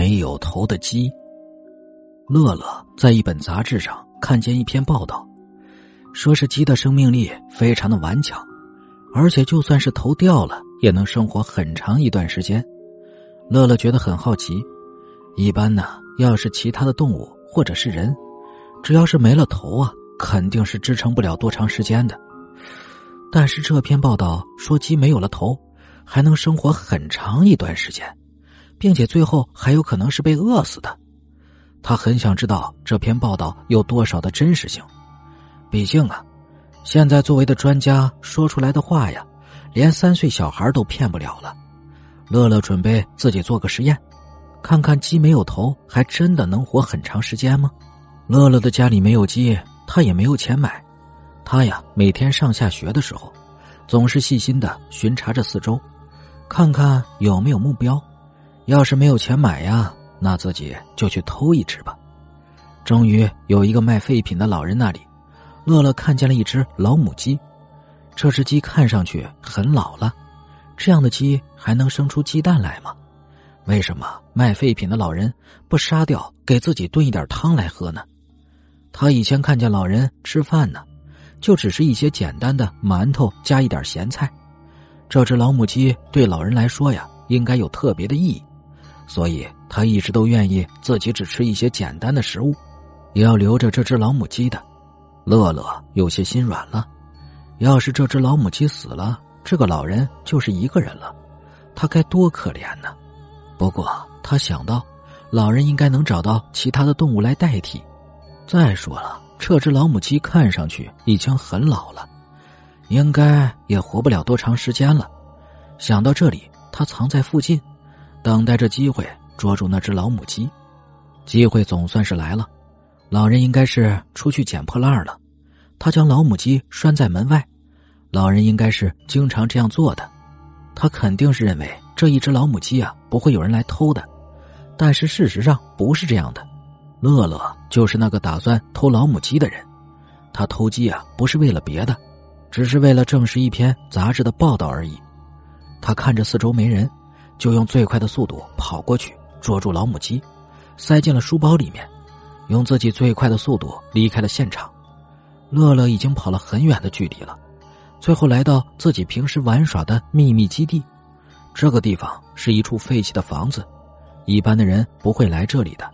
没有头的鸡。乐乐在一本杂志上看见一篇报道，说是鸡的生命力非常的顽强，而且就算是头掉了，也能生活很长一段时间。乐乐觉得很好奇，一般呢，要是其他的动物或者是人，只要是没了头啊，肯定是支撑不了多长时间的。但是这篇报道说鸡没有了头，还能生活很长一段时间。并且最后还有可能是被饿死的，他很想知道这篇报道有多少的真实性。毕竟啊，现在作为的专家说出来的话呀，连三岁小孩都骗不了了。乐乐准备自己做个实验，看看鸡没有头还真的能活很长时间吗？乐乐的家里没有鸡，他也没有钱买。他呀，每天上下学的时候，总是细心的巡查着四周，看看有没有目标。要是没有钱买呀，那自己就去偷一只吧。终于有一个卖废品的老人那里，乐乐看见了一只老母鸡。这只鸡看上去很老了，这样的鸡还能生出鸡蛋来吗？为什么卖废品的老人不杀掉，给自己炖一点汤来喝呢？他以前看见老人吃饭呢，就只是一些简单的馒头加一点咸菜。这只老母鸡对老人来说呀，应该有特别的意义。所以他一直都愿意自己只吃一些简单的食物，也要留着这只老母鸡的。乐乐有些心软了，要是这只老母鸡死了，这个老人就是一个人了，他该多可怜呢。不过他想到，老人应该能找到其他的动物来代替。再说了，这只老母鸡看上去已经很老了，应该也活不了多长时间了。想到这里，他藏在附近。等待着机会捉住那只老母鸡，机会总算是来了。老人应该是出去捡破烂了，他将老母鸡拴在门外。老人应该是经常这样做的，他肯定是认为这一只老母鸡啊不会有人来偷的。但是事实上不是这样的，乐乐就是那个打算偷老母鸡的人。他偷鸡啊不是为了别的，只是为了证实一篇杂志的报道而已。他看着四周没人。就用最快的速度跑过去捉住老母鸡，塞进了书包里面，用自己最快的速度离开了现场。乐乐已经跑了很远的距离了，最后来到自己平时玩耍的秘密基地。这个地方是一处废弃的房子，一般的人不会来这里的。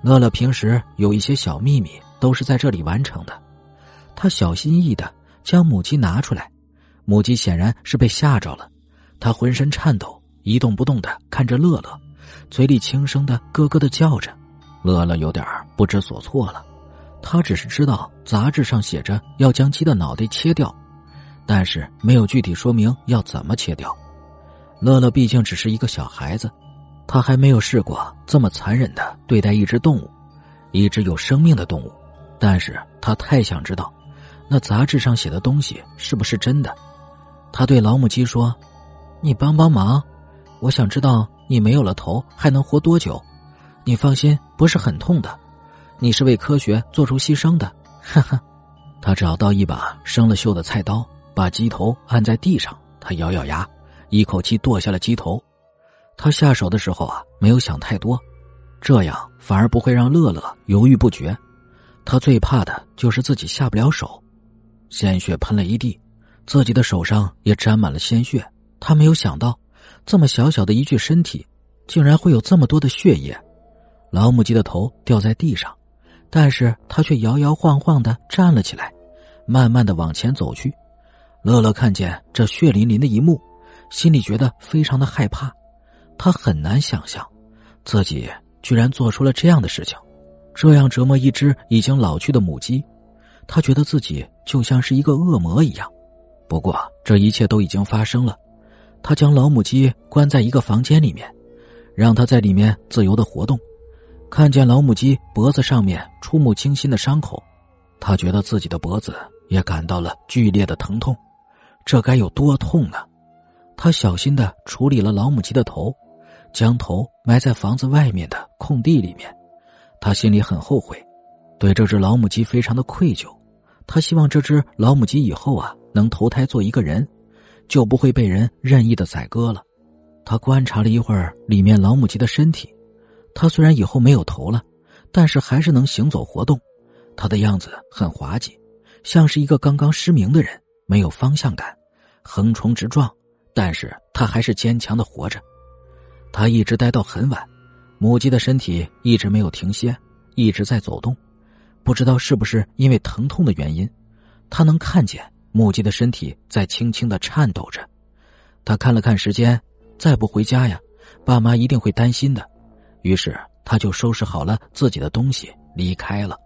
乐乐平时有一些小秘密都是在这里完成的。他小心翼翼的将母鸡拿出来，母鸡显然是被吓着了，它浑身颤抖。一动不动的看着乐乐，嘴里轻声的咯咯的叫着。乐乐有点不知所措了，他只是知道杂志上写着要将鸡的脑袋切掉，但是没有具体说明要怎么切掉。乐乐毕竟只是一个小孩子，他还没有试过这么残忍的对待一只动物，一只有生命的动物。但是他太想知道，那杂志上写的东西是不是真的。他对老母鸡说：“你帮帮忙。”我想知道你没有了头还能活多久？你放心，不是很痛的。你是为科学做出牺牲的，哈哈。他找到一把生了锈的菜刀，把鸡头按在地上。他咬咬牙，一口气剁下了鸡头。他下手的时候啊，没有想太多，这样反而不会让乐乐犹豫不决。他最怕的就是自己下不了手，鲜血喷了一地，自己的手上也沾满了鲜血。他没有想到。这么小小的一具身体，竟然会有这么多的血液。老母鸡的头掉在地上，但是它却摇摇晃晃的站了起来，慢慢的往前走去。乐乐看见这血淋淋的一幕，心里觉得非常的害怕。他很难想象，自己居然做出了这样的事情，这样折磨一只已经老去的母鸡。他觉得自己就像是一个恶魔一样。不过这一切都已经发生了。他将老母鸡关在一个房间里面，让它在里面自由的活动。看见老母鸡脖子上面触目惊心的伤口，他觉得自己的脖子也感到了剧烈的疼痛。这该有多痛呢？他小心的处理了老母鸡的头，将头埋在房子外面的空地里面。他心里很后悔，对这只老母鸡非常的愧疚。他希望这只老母鸡以后啊能投胎做一个人。就不会被人任意的宰割了。他观察了一会儿里面老母鸡的身体，它虽然以后没有头了，但是还是能行走活动。它的样子很滑稽，像是一个刚刚失明的人，没有方向感，横冲直撞。但是他还是坚强的活着。他一直待到很晚，母鸡的身体一直没有停歇，一直在走动。不知道是不是因为疼痛的原因，他能看见母鸡的身体在轻轻的颤抖着。他看了看时间，再不回家呀，爸妈一定会担心的。于是他就收拾好了自己的东西离开了。